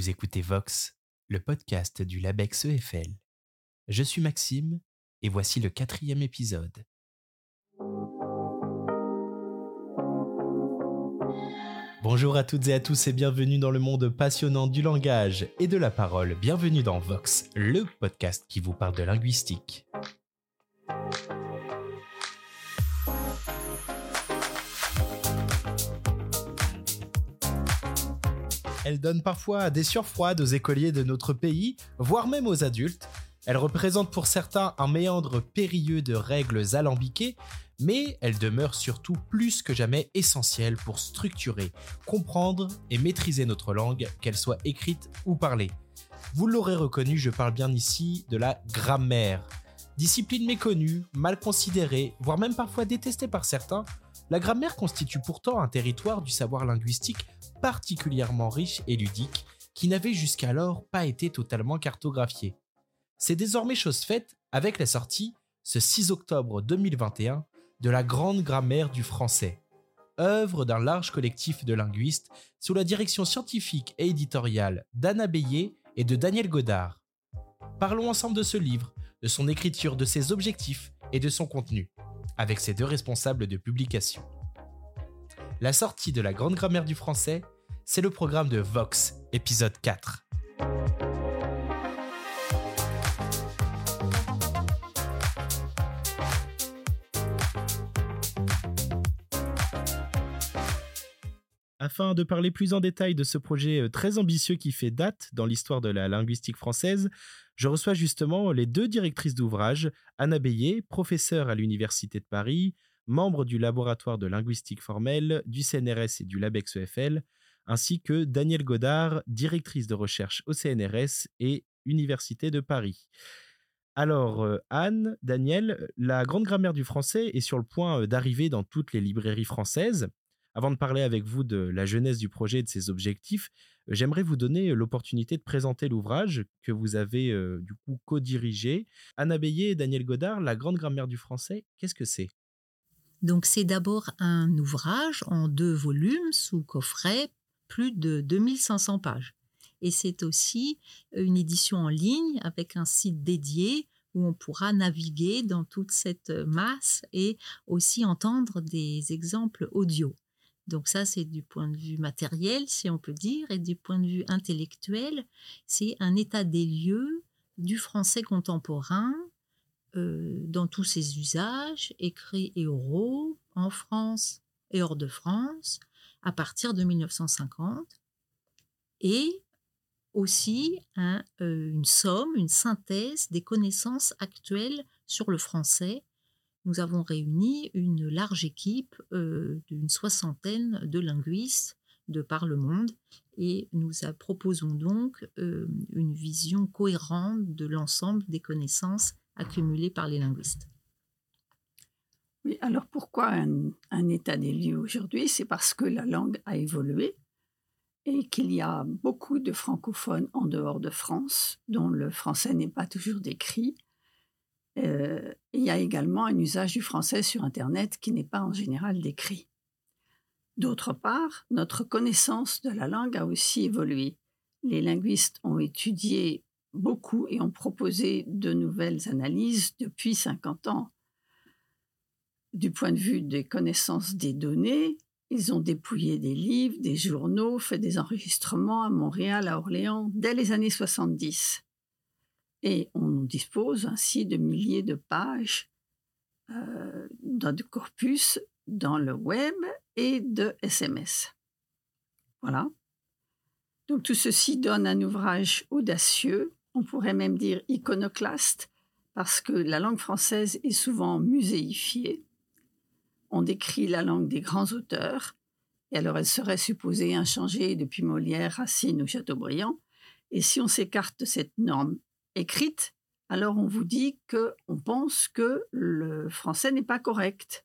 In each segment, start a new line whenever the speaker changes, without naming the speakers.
Vous écoutez Vox, le podcast du LabEx EFL. Je suis Maxime et voici le quatrième épisode. Bonjour à toutes et à tous et bienvenue dans le monde passionnant du langage et de la parole. Bienvenue dans Vox, le podcast qui vous parle de linguistique. Elle donne parfois des surfroides aux écoliers de notre pays, voire même aux adultes. Elle représente pour certains un méandre périlleux de règles alambiquées, mais elle demeure surtout plus que jamais essentielle pour structurer, comprendre et maîtriser notre langue, qu'elle soit écrite ou parlée. Vous l'aurez reconnu, je parle bien ici de la grammaire. Discipline méconnue, mal considérée, voire même parfois détestée par certains, la grammaire constitue pourtant un territoire du savoir linguistique particulièrement riche et ludique qui n'avait jusqu'alors pas été totalement cartographié. C'est désormais chose faite avec la sortie, ce 6 octobre 2021, de la Grande Grammaire du français, œuvre d'un large collectif de linguistes sous la direction scientifique et éditoriale d'Anna Beyer et de Daniel Godard. Parlons ensemble de ce livre, de son écriture, de ses objectifs et de son contenu, avec ses deux responsables de publication. La sortie de la Grande Grammaire du français, c'est le programme de Vox, épisode 4. Afin de parler plus en détail de ce projet euh, très ambitieux qui fait date dans l'histoire de la linguistique française, je reçois justement les deux directrices d'ouvrage, Anna Beyer, professeure à l'Université de Paris, membre du laboratoire de linguistique formelle, du CNRS et du LabEx EFL, ainsi que Danielle Godard, directrice de recherche au CNRS et Université de Paris. Alors, euh, Anne, Daniel, la grande grammaire du français est sur le point euh, d'arriver dans toutes les librairies françaises. Avant de parler avec vous de la jeunesse du projet et de ses objectifs, euh, j'aimerais vous donner l'opportunité de présenter l'ouvrage que vous avez du coup co-dirigé. Anne Beyer et Daniel Godard, la grande grammaire du français, qu'est-ce que c'est?
Donc c'est d'abord un ouvrage en deux volumes sous coffret, plus de 2500 pages. Et c'est aussi une édition en ligne avec un site dédié où on pourra naviguer dans toute cette masse et aussi entendre des exemples audio. Donc ça, c'est du point de vue matériel, si on peut dire, et du point de vue intellectuel, c'est un état des lieux du français contemporain euh, dans tous ses usages, écrits et oraux, en France et hors de France, à partir de 1950, et aussi euh, une somme, une synthèse des connaissances actuelles sur le français. Nous avons réuni une large équipe euh, d'une soixantaine de linguistes de par le monde et nous proposons donc une vision cohérente de l'ensemble des connaissances accumulés par les linguistes.
Oui, alors pourquoi un, état des lieux aujourd'hui? C'est parce que la langue a évolué et qu'il y a beaucoup de francophones en dehors de France dont le français n'est pas toujours décrit. Euh, il y a également un usage du français sur Internet qui n'est pas en général décrit. D'autre part, notre connaissance de la langue a aussi évolué. Les linguistes ont étudié beaucoup et ont proposé de nouvelles analyses depuis 50 ans. Du point de vue des connaissances des données, ils ont dépouillé des livres, des journaux, fait des enregistrements à Montréal, à Orléans, dès les années 70. Et on dispose ainsi de milliers de pages euh, de corpus dans le web et de SMS. Voilà. Donc tout ceci donne un ouvrage audacieux on pourrait même dire iconoclaste, parce que la langue française est souvent muséifiée. On décrit la langue des grands auteurs, et alors elle serait supposée inchangée depuis Molière, Racine ou Chateaubriand. Et si on s'écarte de cette norme écrite, alors on vous dit que on pense que le français n'est pas correct.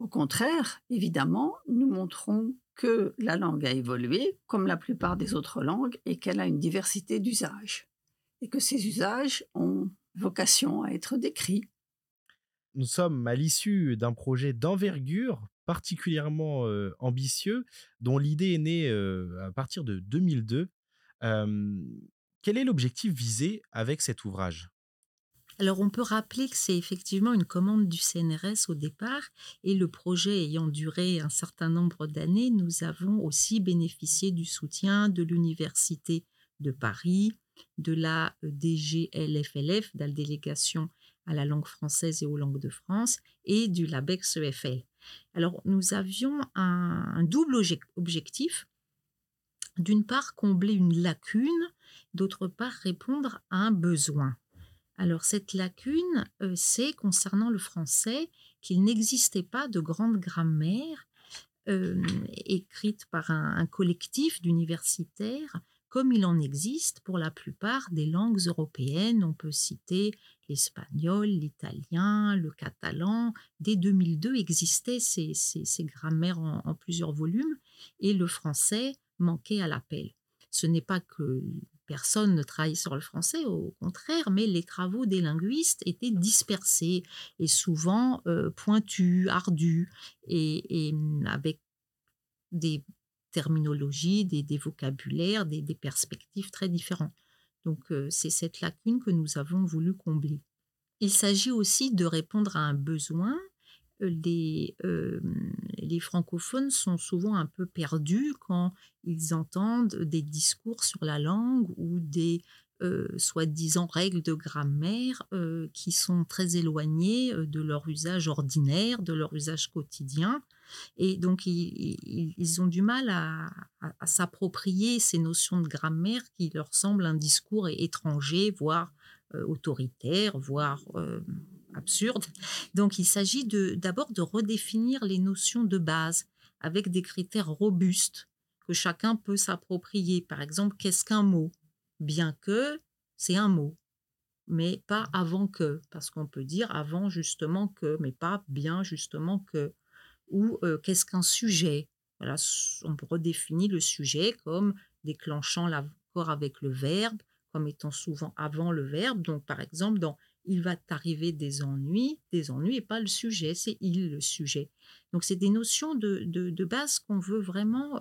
Au contraire, évidemment, nous montrons que la langue a évolué, comme la plupart des autres langues, et qu'elle a une diversité d'usages et que ces usages ont vocation à être décrits.
Nous sommes à l'issue d'un projet d'envergure particulièrement euh, ambitieux, dont l'idée est née euh, à partir de 2002. quel est l'objectif visé avec cet ouvrage?
Alors on peut rappeler que c'est effectivement une commande du CNRS au départ et le projet ayant duré un certain nombre d'années, nous avons aussi bénéficié du soutien de l'Université de Paris, de la DGLFLF, de la délégation à la langue française et aux langues de France, et du LABEX EFL. Alors nous avions un double objectif. D'une part, combler une lacune, d'autre part, répondre à un besoin. Alors cette lacune, euh, c'est concernant le français qu'il n'existait pas de grande grammaire euh, écrite par un, collectif d'universitaires comme il en existe pour la plupart des langues européennes. On peut citer l'espagnol, l'italien, le catalan. Dès 2002 existaient ces, grammaires en, plusieurs volumes et le français manquait à l'appel. Ce n'est pas que personne ne travaillait sur le français, au contraire, mais les travaux des linguistes étaient dispersés et souvent euh, pointus, ardus, et, mm, avec des terminologies, des, vocabulaires, des, perspectives très différents. Donc euh, c'est cette lacune que nous avons voulu combler. Il s'agit aussi de répondre à un besoin les, les francophones sont souvent un peu perdus quand ils entendent des discours sur la langue ou des soi-disant règles de grammaire qui sont très éloignées de leur usage ordinaire, de leur usage quotidien. Et donc, ils, ont du mal à, s'approprier ces notions de grammaire qui leur semblent un discours étranger, voire autoritaire, voire absurde. Donc il s'agit d'abord de, redéfinir les notions de base avec des critères robustes que chacun peut s'approprier. Par exemple, qu'est-ce qu'un mot? Bien que c'est un mot, mais pas avant que, parce qu'on peut dire avant justement que, mais pas bien justement que. Ou qu'est-ce qu'un sujet? On redéfinit le sujet comme déclenchant l'accord avec le verbe, comme étant souvent avant le verbe. Donc par exemple, dans il va t'arriver des ennuis, des ennuis et pas le sujet, c'est il le sujet. Donc c'est des notions de, base qu'on veut vraiment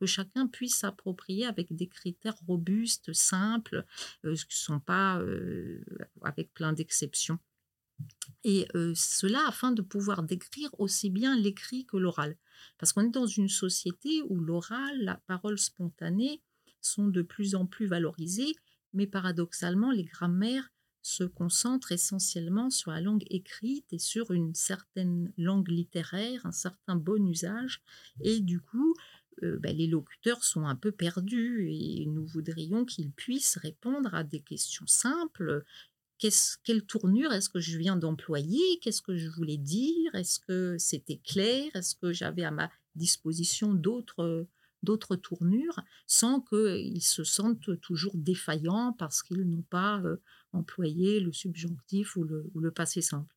que chacun puisse s'approprier avec des critères robustes, simples, euh, qui ne sont pas avec plein d'exceptions. Et cela afin de pouvoir décrire aussi bien l'écrit que l'oral. Parce qu'on est dans une société où l'oral, la parole spontanée sont de plus en plus valorisées, mais paradoxalement, les grammaires se concentre essentiellement sur la langue écrite et sur une certaine langue littéraire, un certain bon usage. Et du coup, euh, ben, les locuteurs sont un peu perdus et nous voudrions qu'ils puissent répondre à des questions simples. Quelle tournure est-ce que je viens d'employer? Qu'est-ce que je voulais dire? Est-ce que c'était clair? Est-ce que j'avais à ma disposition d'autres d'autres tournures sans qu'ils se sentent toujours défaillants parce qu'ils n'ont pas euh, employer le subjonctif ou le, passé simple?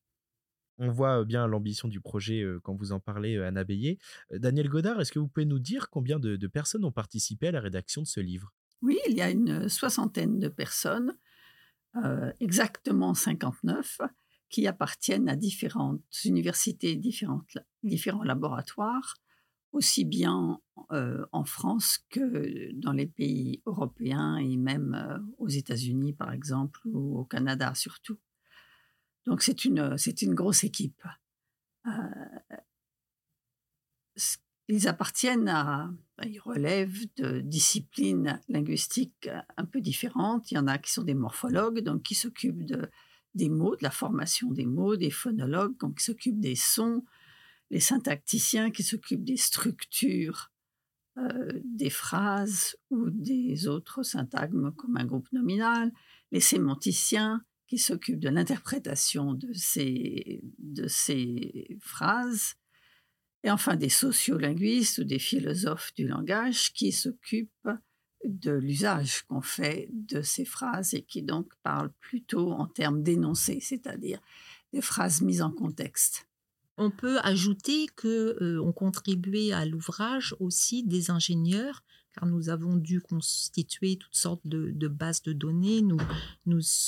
On voit bien l'ambition du projet quand vous en parlez, Anna Beillet. Daniel Godard, est-ce que vous pouvez nous dire combien de, personnes ont participé à la rédaction de ce livre?
Oui, il y a une soixantaine de personnes, exactement 59, qui appartiennent à différentes universités, différentes, différents laboratoires, aussi bien en France que dans les pays européens et même aux États-Unis, par exemple, ou au Canada surtout. Donc c'est une, c'est une grosse équipe. Ils appartiennent à, ils relèvent de disciplines linguistiques un peu différentes. Il y en a qui sont des morphologues, donc qui s'occupent de, des mots, de la formation des mots, des phonologues, donc qui s'occupent des sons, les syntacticiens qui s'occupent des structures euh, des phrases ou des autres syntagmes comme un groupe nominal, les sémanticiens qui s'occupent de l'interprétation de ces, de ces phrases, et enfin des sociolinguistes ou des philosophes du langage qui s'occupent de l'usage qu'on fait de ces phrases et qui donc parlent plutôt en termes d'énoncés, c'est-à-dire des phrases mises en contexte.
On peut ajouter que euh, ont contribué à l'ouvrage aussi des ingénieurs, nous avons dû constituer toutes sortes de, bases de données. Nous,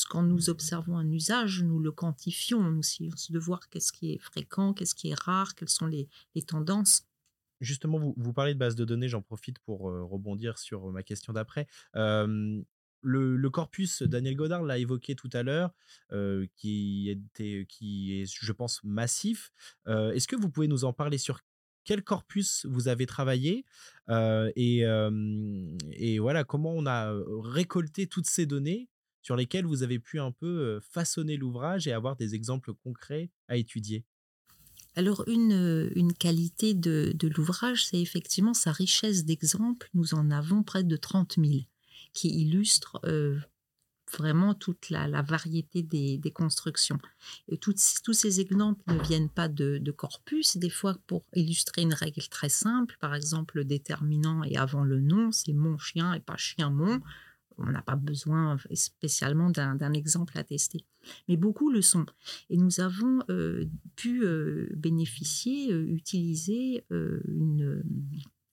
quand nous observons un usage, nous le quantifions. Nous essayons de voir qu'est-ce qui est fréquent, qu'est-ce qui est rare, quelles sont les, tendances.
justement, vous, parlez de base de données, j'en profite pour rebondir sur ma question d'après. Le, corpus, Daniel Godard l'a évoqué tout à l'heure, qui, était, qui est, je pense, massif. Est-ce que vous pouvez nous en parler sur quel corpus vous avez travaillé et, et, voilà comment on a récolté toutes ces données sur lesquelles vous avez pu un peu façonner l'ouvrage et avoir des exemples concrets à étudier?
Alors une, une qualité de, de l'ouvrage, c'est effectivement sa richesse d'exemples. Nous en avons près de 30 000 qui illustrent vraiment toute la, variété des, constructions. Et tous ces exemples ne viennent pas de, corpus, des fois pour illustrer une règle très simple, par exemple le déterminant et avant le nom, c'est mon chien et pas chien mon. On n'a pas besoin spécialement d'un exemple à tester. Mais beaucoup le sont. Et nous avons euh, pu euh, bénéficier, euh, utiliser une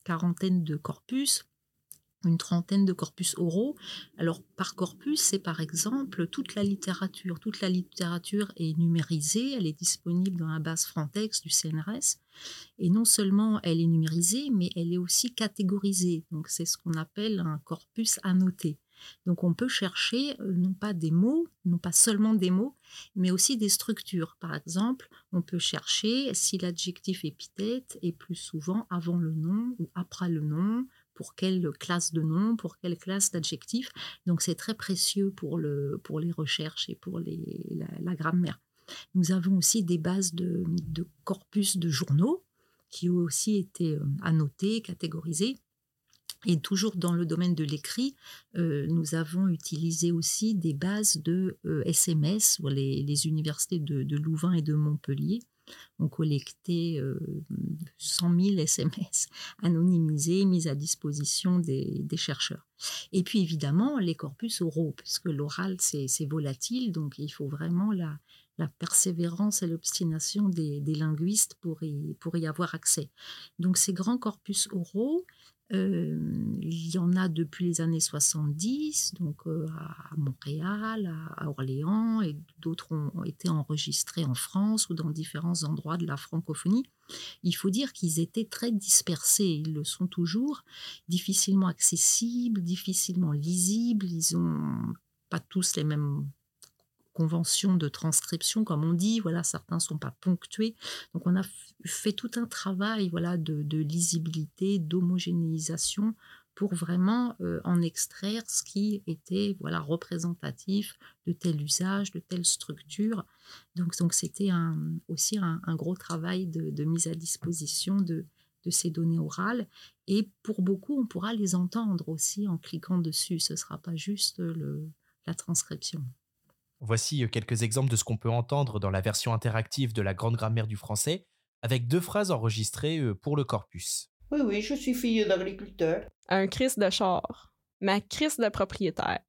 quarantaine de corpus une trentaine de corpus oraux. Alors par corpus, c'est par exemple toute la littérature. Toute la littérature est numérisée, elle est disponible dans la base Frontex du CNRS. Et non seulement elle est numérisée, mais elle est aussi catégorisée. Donc c'est ce qu'on appelle un corpus annoté. Donc on peut chercher euh, non pas des mots, non pas seulement des mots, mais aussi des structures. Par exemple, on peut chercher si l'adjectif épithète est plus souvent avant le nom ou après le nom, pour quelle classe de nom, pour quelle classe d'adjectifs. Donc c'est très précieux pour, le, pour les recherches et pour les, la, grammaire. Nous avons aussi des bases de, corpus de journaux qui ont aussi été euh, annotés, catégorisés. Et toujours dans le domaine de l'écrit, euh, nous avons utilisé aussi des bases de SMS euh, sur les, les universités de, Louvain et de Montpellier, ont collecté 100 000 SMS anonymisés, mis à disposition des, chercheurs. Et puis évidemment, les corpus oraux, puisque l'oral, c'est volatile, donc il faut vraiment la, persévérance et l'obstination des, linguistes pour y avoir accès. Donc ces grands corpus oraux, il y en a depuis les années 70, donc à Montréal, à Orléans, et d'autres ont été enregistrés en France ou dans différents endroits de la francophonie. Il faut dire qu'ils étaient très dispersés, ils le sont toujours, difficilement accessibles, difficilement lisibles, ils n'ont pas tous les mêmes conventions de transcription, comme on dit. Voilà, certains sont pas ponctués. Donc, on a fait tout un travail, voilà, de, lisibilité, d'homogénéisation pour vraiment euh, en extraire ce qui était voilà représentatif de tel usage, de telle structure. Donc, donc c'était aussi un, gros travail de, mise à disposition de, de ces données orales. Et pour beaucoup, on pourra les entendre aussi en cliquant dessus. Ce ne sera pas juste le, la transcription.
Voici euh, quelques exemples de ce qu'on peut entendre dans la version interactive de la Grande Grammaire du français, avec deux phrases enregistrées euh, pour le corpus.
Oui, oui, je suis fille d'agriculteur.
Un crise de char. Ma crise de propriétaire.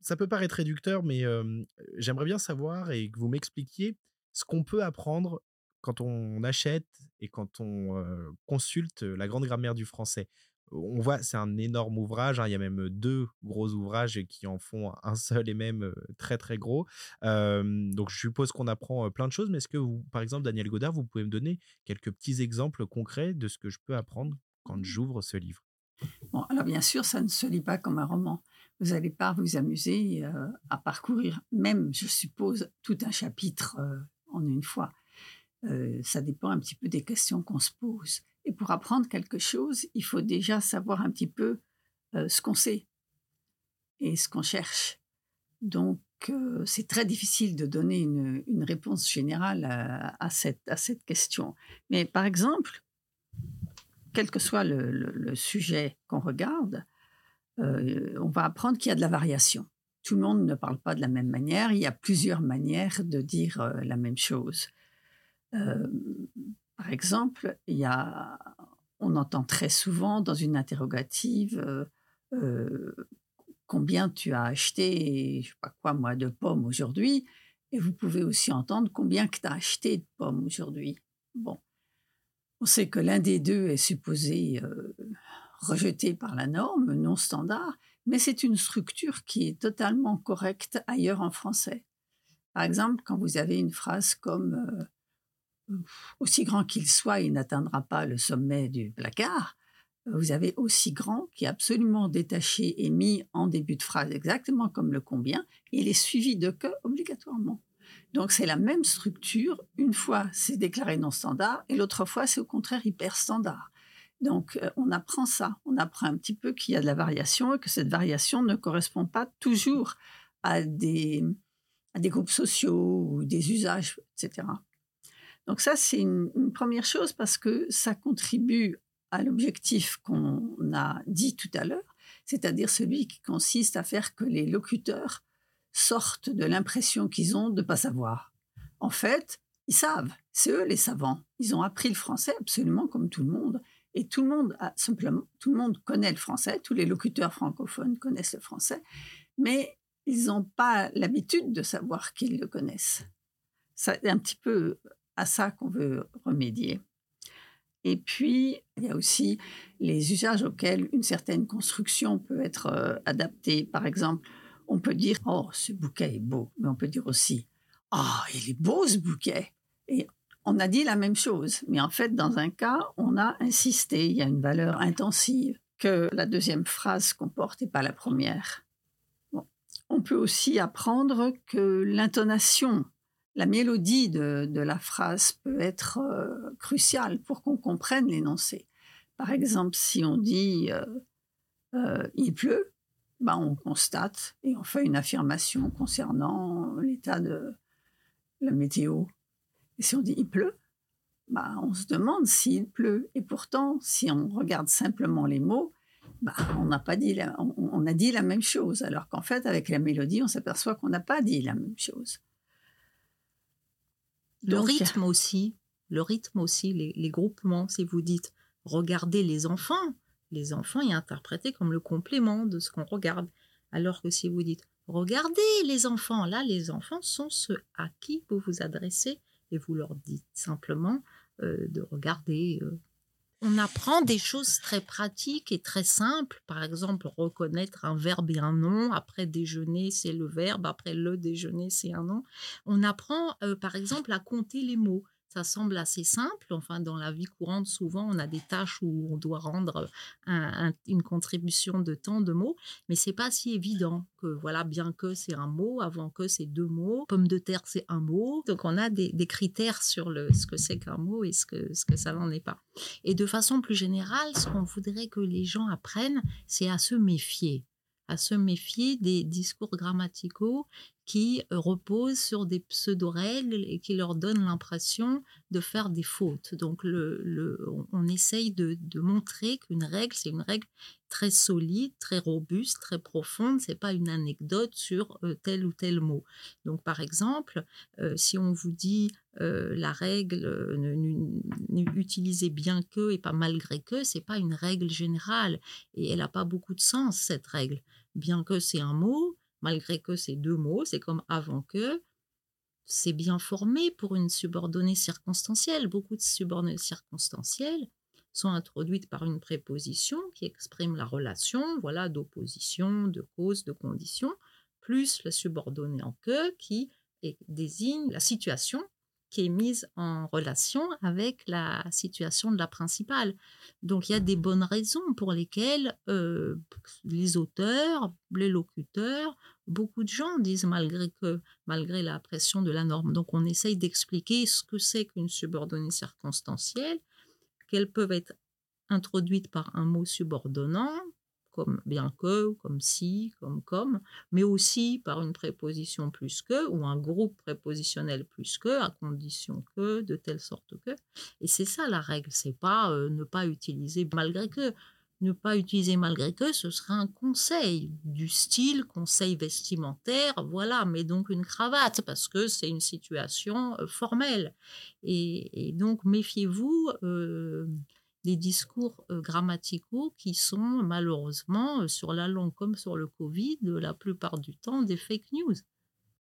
Ça peut paraître réducteur, mais euh, j'aimerais bien savoir et que vous m'expliquiez ce qu'on peut apprendre quand on achète et quand on consulte la Grande Grammaire du français on voit, c'est un énorme ouvrage. Hein, il y a même deux gros ouvrages qui en font un seul et même très très gros. donc je suppose qu'on apprend plein de choses. Mais est-ce que vous, par exemple, Daniel Godard, vous pouvez me donner quelques petits exemples concrets de ce que je peux apprendre quand mmh. j'ouvre ce livre?
Bon, alors bien sûr, ça ne se lit pas comme un roman. Vous n'allez pas vous amuser à parcourir, même, je suppose, tout un chapitre en une fois. ça dépend un petit peu des questions qu'on se pose. Et pour apprendre quelque chose, il faut déjà savoir un petit peu euh, ce qu'on sait et ce qu'on cherche. Donc, euh, c'est très difficile de donner une, réponse générale à, cette, à cette question. Mais par exemple, quel que soit le, sujet qu'on regarde, euh, on va apprendre qu'il y a de la variation. Tout le monde ne parle pas de la même manière. Il y a plusieurs manières de dire la même chose. Par exemple, il y a, on entend très souvent dans une interrogative euh, euh, combien tu as acheté, je sais pas quoi moi, de pommes aujourd'hui, et vous pouvez aussi entendre combien que tu as acheté de pommes aujourd'hui. Bon, on sait que l'un des deux est supposé euh, rejeté par la norme, non standard, mais c'est une structure qui est totalement correcte ailleurs en français. Par exemple, quand vous avez une phrase comme aussi grand qu'il soit, il n'atteindra pas le sommet du placard. Vous avez aussi grand qui est absolument détaché et mis en début de phrase, exactement comme le combien. Il est suivi de que obligatoirement. Donc c'est la même structure. Une fois, c'est déclaré non standard et l'autre fois, c'est au contraire hyper standard. Donc euh, on apprend ça. On apprend un petit peu qu'il y a de la variation et que cette variation ne correspond pas toujours à des, à des groupes sociaux ou des usages, etc. Donc ça, c'est une, première chose parce que ça contribue à l'objectif qu'on a dit tout à l'heure, c'est-à-dire celui qui consiste à faire que les locuteurs sortent de l'impression qu'ils ont de ne pas savoir. En fait, ils savent, c'est eux les savants. Ils ont appris le français absolument comme tout le monde. Et tout le monde a simplement, tout le monde connaît le français, tous les locuteurs francophones connaissent le français, mais ils n'ont pas l'habitude de savoir qu'ils le connaissent. C'est un petit peu à ça qu'on veut remédier. Et puis, il y a aussi les usages auxquels une certaine construction peut être euh, adaptée. Par exemple, on peut dire Oh, ce bouquet est beau, mais on peut dire aussi Ah, il est beau ce bouquet. Et on a dit la même chose, mais en fait, dans un cas, on a insisté, il y a une valeur intensive que la deuxième phrase comporte et pas la première. On peut aussi apprendre que l'intonation la mélodie de, la phrase peut être euh, cruciale pour qu'on comprenne l'énoncé. Par exemple, si on dit euh, euh, il pleut, ben on constate et on fait une affirmation concernant l'état de la météo. Et si on dit il pleut, ben on se demande s'il pleut. Et pourtant, si on regarde simplement les mots, ben on n'a pas dit on a dit la même chose. Alors qu'en fait, avec la mélodie, on s'aperçoit qu'on n'a pas dit la même chose.
Le rythme aussi, le rythme aussi, les, groupements, si vous dites regardez les enfants, les enfants y interprétés comme le complément de ce qu'on regarde. Alors que si vous dites regardez les enfants, là les enfants sont ceux à qui vous vous adressez et vous leur dites simplement euh, de regarder euh, on apprend des choses très pratiques et très simples. Par exemple, reconnaître un verbe et un nom. Après déjeuner, c'est le verbe. Après le déjeuner, c'est un nom. On apprend, euh, par exemple, à compter les mots. Ça semble assez simple. Enfin, dans la vie courante, souvent, on a des tâches où on doit rendre une contribution de temps de mots, mais c'est pas si évident que voilà, bien que c'est un mot, avant que c'est deux mots. Pomme de terre, c'est un mot. Donc, on a des, critères sur le, ce que c'est qu'un mot et ce que, ce que ça n'en est pas. Et de façon plus générale, ce qu'on voudrait que les gens apprennent, c'est à se méfier à se méfier des discours grammaticaux qui euh, reposent sur des pseudo-règles et qui leur donnent l'impression de faire des fautes. Donc, on essaye de, montrer qu'une règle, c'est une règle très solide, très robuste, très profonde. C'est pas une anecdote sur euh, tel ou tel mot. Donc, par exemple, euh, si on vous dit la règle utilisez bien que et pas malgré que, c'est pas une règle générale et elle n'a pas beaucoup de sens cette règle. Bien que c'est un mot, malgré que c'est deux mots, c'est comme avant que, c'est bien formé pour une subordonnée circonstancielle. Beaucoup de subordonnées circonstancielles sont introduites par une préposition qui exprime la relation, voilà, d'opposition, de cause, de condition, plus la subordonnée en que qui désigne la situation qui est mise en relation avec la situation de la principale. Donc il y a des bonnes raisons pour lesquelles euh, les auteurs, les locuteurs, beaucoup de gens disent malgré que, malgré la pression de la norme. Donc on essaye d'expliquer ce que c'est qu'une subordonnée circonstancielle, qu'elles peuvent être introduites par un mot subordonnant, comme bien que, comme si, comme comme, mais aussi par une préposition plus que ou un groupe prépositionnel plus que, à condition que, de telle sorte que. Et c'est ça la règle, c'est pas euh, ne pas utiliser malgré que. Ne pas utiliser malgré que, ce serait un conseil du style conseil vestimentaire, voilà, mais donc une cravate parce que c'est une situation euh, formelle. Et, donc méfiez-vous. Euh, des discours grammaticaux qui sont malheureusement sur la langue comme sur le Covid la plupart du temps des fake news.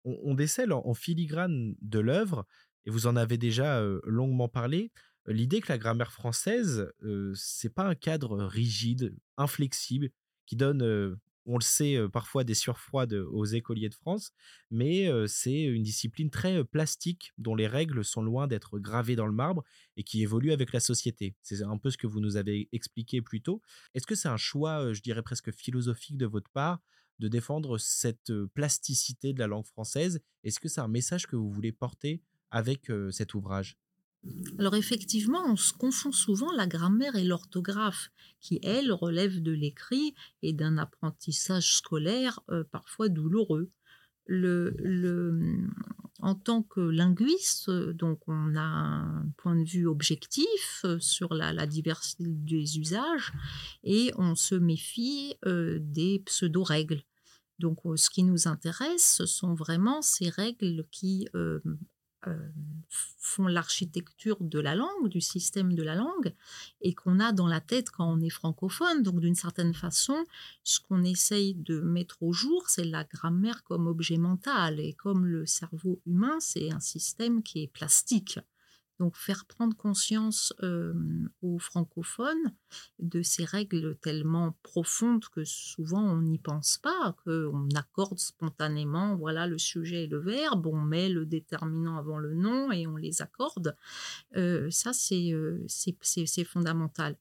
On, décèle en, filigrane de l'œuvre, et vous en avez déjà longuement parlé, l'idée que la grammaire française, c'est pas un cadre rigide, inflexible, qui donne on le sait, parfois des surfroides aux écoliers de France, mais c'est une discipline très plastique dont les règles sont loin d'être gravées dans le marbre et qui évolue avec la société. C'est un peu ce que vous nous avez expliqué plus tôt. Est-ce que c'est un choix, je dirais presque philosophique de votre part de défendre cette plasticité de la langue française? Est-ce que c'est un message que vous voulez porter avec cet ouvrage?
Alors effectivement, on se confond souvent la grammaire et l'orthographe, qui, elles, relèvent de l'écrit et d'un apprentissage scolaire parfois douloureux. en tant que linguiste, donc on a un point de vue objectif sur la, diversité des usages et on se méfie des pseudo-règles. Donc ce qui nous intéresse, ce sont vraiment ces règles qui euh, font l'architecture de la langue, du système de la langue, et qu'on a dans la tête quand on est francophone. Donc d'une certaine façon, ce qu'on essaye de mettre au jour, c'est la grammaire comme objet mental. Et comme le cerveau humain, c'est un système qui est plastique. Donc faire prendre conscience aux francophones de ces règles tellement profondes que souvent on n'y pense pas, qu'on accorde spontanément, voilà le sujet et le verbe, on met le déterminant avant le nom et on les accorde. ça, c'est fondamental.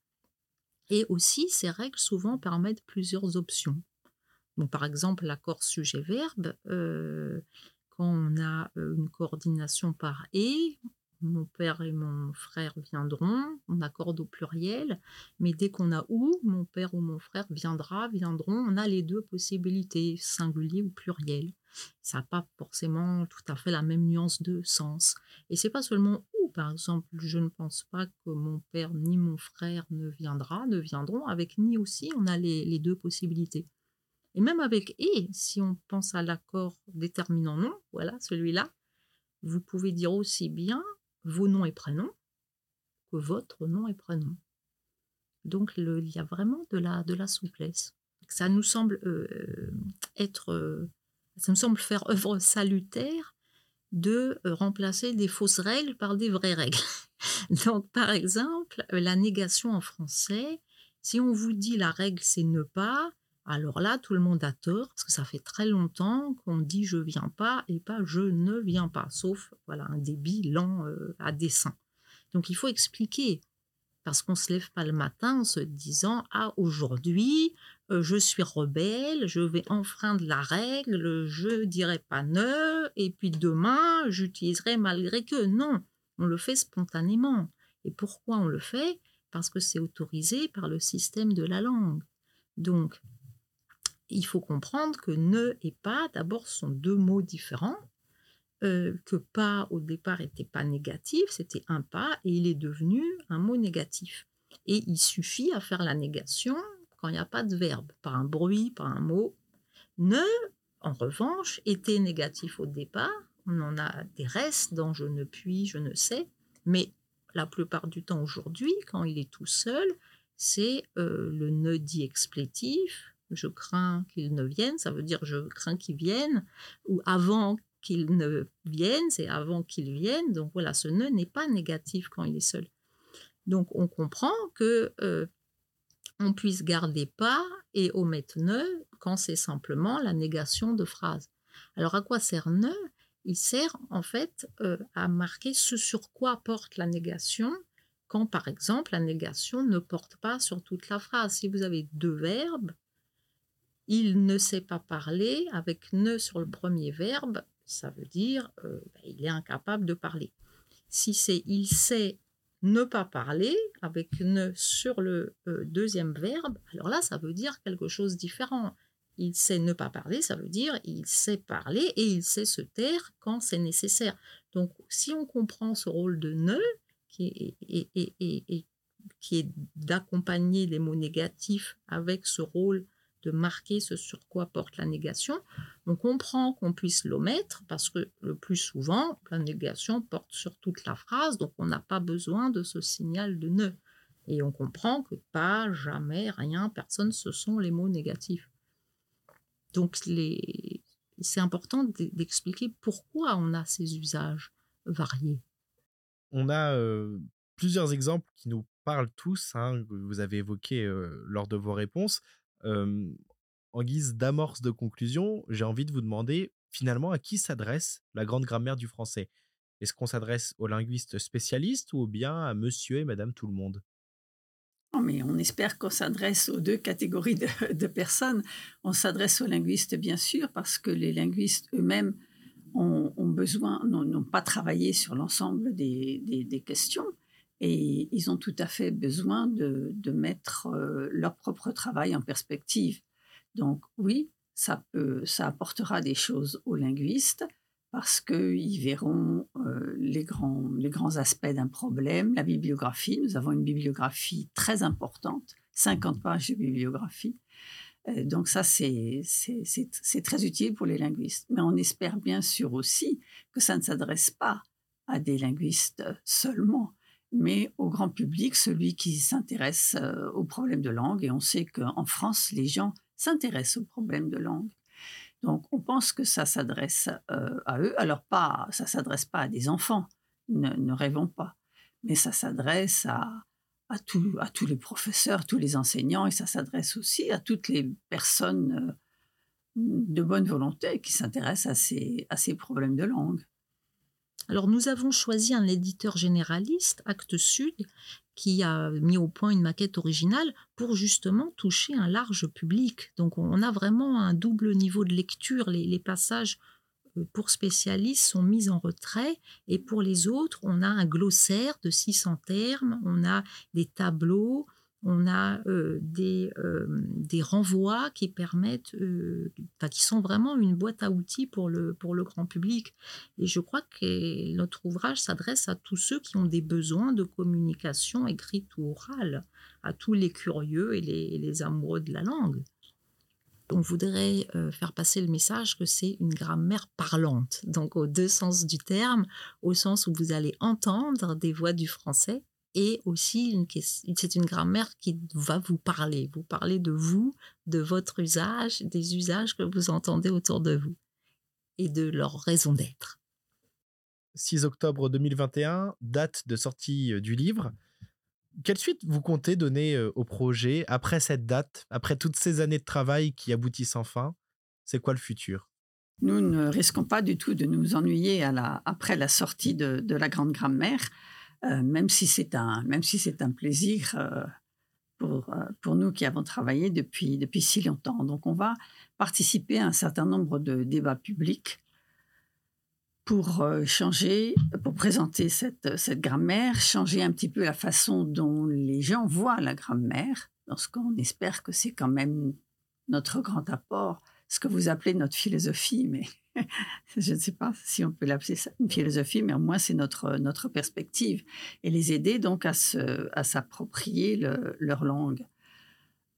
Et aussi, ces règles souvent permettent plusieurs options. Donc, par exemple, l'accord sujet-verbe, quand on a une coordination par et, mon père et mon frère viendront, on accorde au pluriel, mais dès qu'on a ou, mon père ou mon frère viendra, viendront, on a les deux possibilités, singulier ou pluriel. Ça n'a pas forcément tout à fait la même nuance de sens. Et c'est pas seulement ou, par exemple, je ne pense pas que mon père ni mon frère ne viendra, ne viendront. Avec ni aussi, on a les, les deux possibilités. Et même avec et, si on pense à l'accord déterminant non, voilà, celui-là, vous pouvez dire aussi bien vos noms et prénoms que votre nom et prénom. Donc il y a vraiment de la, de la souplesse. Ça nous semble euh, être, euh, ça nous semble faire œuvre salutaire de euh, remplacer des fausses règles par des vraies règles. Donc par exemple, la négation en français, si on vous dit la règle c'est ne pas, alors là, tout le monde a tort parce que ça fait très longtemps qu'on dit je viens pas et pas je ne viens pas, sauf voilà un débit lent euh, à dessein. Donc il faut expliquer parce qu'on se lève pas le matin en se disant ah aujourd'hui euh, je suis rebelle, je vais enfreindre la règle, je dirai pas ne et puis demain j'utiliserai malgré que non, on le fait spontanément. Et pourquoi on le fait? Parce que c'est autorisé par le système de la langue. Donc il faut comprendre que ne et pas, d'abord, sont deux mots différents. Euh, que pas au départ n'était pas négatif, c'était un pas et il est devenu un mot négatif. Et il suffit à faire la négation quand il n'y a pas de verbe, par un bruit, par un mot. Ne, en revanche, était négatif au départ. On en a des restes dans je ne puis, je ne sais, mais la plupart du temps aujourd'hui, quand il est tout seul, c'est euh, le ne dit explétif, je crains qu'ils ne viennent, ça veut dire je crains qu'ils viennent, ou avant qu'ils ne viennent, c'est avant qu'ils viennent. Donc voilà, ce ne n'est pas négatif quand il est seul. Donc on comprend que euh, on puisse garder pas et omettre ne quand c'est simplement la négation de phrase. Alors à quoi sert ne Il sert en fait euh, à marquer ce sur quoi porte la négation quand par exemple la négation ne porte pas sur toute la phrase. Si vous avez deux verbes, il ne sait pas parler avec ne sur le premier verbe, ça veut dire euh, ben, il est incapable de parler. Si c'est il sait ne pas parler avec ne sur le euh, deuxième verbe, alors là ça veut dire quelque chose de différent. Il sait ne pas parler, ça veut dire il sait parler et il sait se taire quand c'est nécessaire. Donc si on comprend ce rôle de ne, qui est, qui est d'accompagner les mots négatifs avec ce rôle de marquer ce sur quoi porte la négation, on comprend qu'on puisse l'omettre parce que le plus souvent, la négation porte sur toute la phrase, donc on n'a pas besoin de ce signal de ne. Et on comprend que pas, jamais, rien, personne, ce sont les mots négatifs. Donc c'est important d'expliquer pourquoi on a ces usages variés.
On a euh, plusieurs exemples qui nous parlent tous, hein, que vous avez évoqués euh, lors de vos réponses en guise d'amorce de conclusion, j'ai envie de vous demander finalement à qui s'adresse la grande grammaire du français? Est-ce qu'on s'adresse aux linguistes spécialistes ou bien à monsieur et madame tout le monde?
Oh, mais on espère qu'on s'adresse aux deux catégories de, personnes. On s'adresse aux linguistes, bien sûr, parce que les linguistes eux-mêmes ont, besoin, n'ont pas travaillé sur l'ensemble des, questions. Et ils ont tout à fait besoin de, mettre euh, leur propre travail en perspective. Donc oui, ça, apportera des choses aux linguistes parce qu'ils verront euh, les, grands, les grands aspects d'un problème, la bibliographie. Nous avons une bibliographie très importante, 50 pages de bibliographie. Euh, donc ça, c'est très utile pour les linguistes. Mais on espère bien sûr aussi que ça ne s'adresse pas à des linguistes seulement, mais au grand public, celui qui s'intéresse euh, aux problèmes de langue. Et on sait qu'en France, les gens s'intéressent aux problèmes de langue. Donc, on pense que ça s'adresse euh, à eux. Alors, pas, ça s'adresse pas à des enfants, ne, rêvons pas, mais ça s'adresse à, tous les professeurs, tous les enseignants, et ça s'adresse aussi à toutes les personnes euh, de bonne volonté qui s'intéressent à ces problèmes de langue.
Alors nous avons choisi un éditeur généraliste, Actes Sud, qui a mis au point une maquette originale pour justement toucher un large public. Donc on a vraiment un double niveau de lecture. Les, passages euh, pour spécialistes sont mis en retrait et pour les autres, on a un glossaire de 600 termes, on a des tableaux, on a euh, des, euh, des, renvois qui permettent, euh, qui sont vraiment une boîte à outils pour le, pour le grand public. Et je crois que notre ouvrage s'adresse à tous ceux qui ont des besoins de communication écrite ou orale, à tous les curieux et les, les amoureux de la langue. On voudrait faire passer le message que c'est une grammaire parlante, donc aux deux sens du terme, au sens où vous allez entendre des voix du français et aussi c'est une grammaire qui va vous parler, vous parler de vous, de votre usage, des usages que vous entendez autour de vous et de leur raison d'être.
6 octobre 2021, date de sortie euh, du livre. Quelle suite vous comptez donner euh, au projet après cette date, après toutes ces années de travail qui aboutissent enfin? C'est quoi le futur?
Nous ne risquons pas du tout de nous ennuyer à la, après la sortie de, de la grande grammaire. Euh, même si c'est un, même si c'est un plaisir euh, pour, euh, pour nous qui avons travaillé depuis, depuis si longtemps. Donc, on va participer à un certain nombre de débats publics pour changer, pour présenter cette, cette grammaire, changer un petit peu la façon dont les gens voient la grammaire, parce qu'on espère que c'est quand même notre grand apport, ce que vous appelez notre philosophie, mais je ne sais pas si on peut l'appeler ça une philosophie, mais au moins c'est notre, notre perspective, et les aider donc à, se, à s'approprier leur langue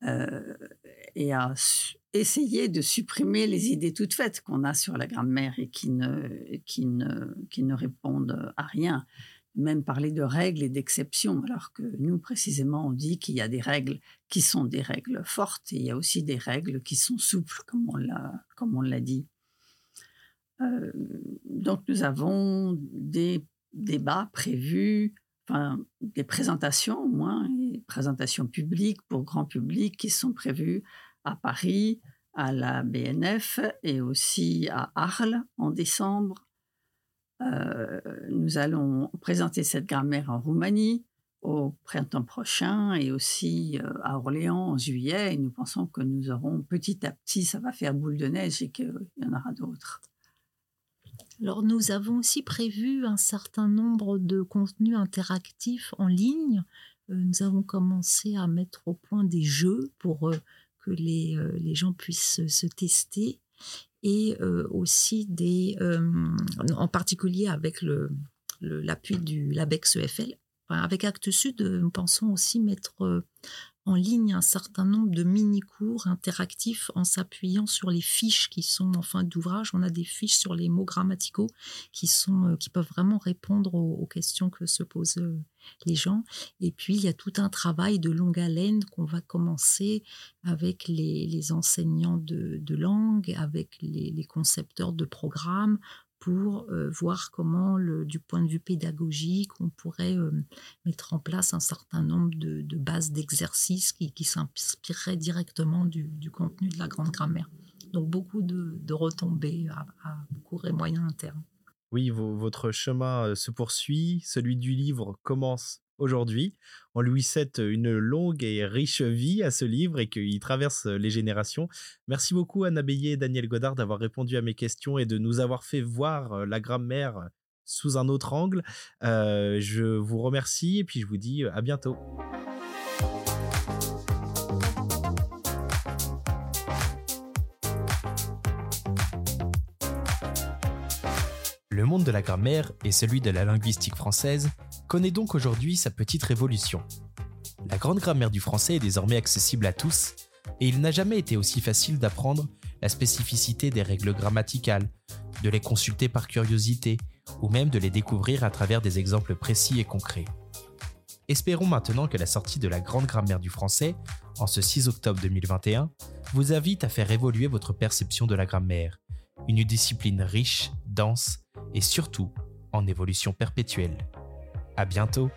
euh, et à essayer de supprimer les idées toutes faites qu'on a sur la grammaire et qui ne, qui ne, qui ne répondent à rien. Même parler de règles et d'exceptions, alors que nous, précisément, on dit qu'il y a des règles qui sont des règles fortes et il y a aussi des règles qui sont souples, comme on l'a, comme on l'a dit. Euh, donc nous avons des débats prévus, enfin des présentations au moins, des présentations publiques pour grand public qui sont prévues à Paris, à la BNF et aussi à Arles en décembre. Euh, nous allons présenter cette grammaire en Roumanie au printemps prochain et aussi euh, à Orléans en juillet. Et nous pensons que nous aurons petit à petit, ça va faire boule de neige et qu'il y en aura d'autres.
Alors nous avons aussi prévu un certain nombre de contenus interactifs en ligne. Euh, nous avons commencé à mettre au point des jeux pour euh, que les, euh, les, gens puissent se tester et aussi des, en particulier avec l'appui le, du l'ABEX EFL. avec Actes Sud, nous pensons aussi mettre en ligne un certain nombre de mini-cours interactifs en s'appuyant sur les fiches qui sont en fin d'ouvrage. On a des fiches sur les mots grammaticaux qui, sont, euh, qui peuvent vraiment répondre aux, questions que se posent euh, les gens. Et puis, il y a tout un travail de longue haleine qu'on va commencer avec les, enseignants de, langue, avec les, concepteurs de programmes, pour euh, voir comment, le, du point de vue pédagogique, on pourrait euh, mettre en place un certain nombre de, de bases d'exercices qui, qui s'inspireraient directement du, du, contenu de la grande grammaire. Donc beaucoup de, de retombées à, à, court et moyen terme.
Oui, votre chemin se poursuit, celui du livre commence aujourd'hui. On lui souhaite une longue et riche vie à ce livre et qu'il traverse les générations. Merci beaucoup Anna Bélier et Daniel Godard d'avoir répondu à mes questions et de nous avoir fait voir la grammaire sous un autre angle. Je vous remercie et puis je vous dis à bientôt. Le monde de la grammaire et celui de la linguistique française connaît donc aujourd'hui sa petite révolution. La grande grammaire du français est désormais accessible à tous, et il n'a jamais été aussi facile d'apprendre la spécificité des règles grammaticales, de les consulter par curiosité, ou même de les découvrir à travers des exemples précis et concrets. Espérons maintenant que la sortie de la grande grammaire du français, en ce 6 octobre 2021, vous invite à faire évoluer votre perception de la grammaire, une discipline riche, dense et surtout en évolution perpétuelle. À bientôt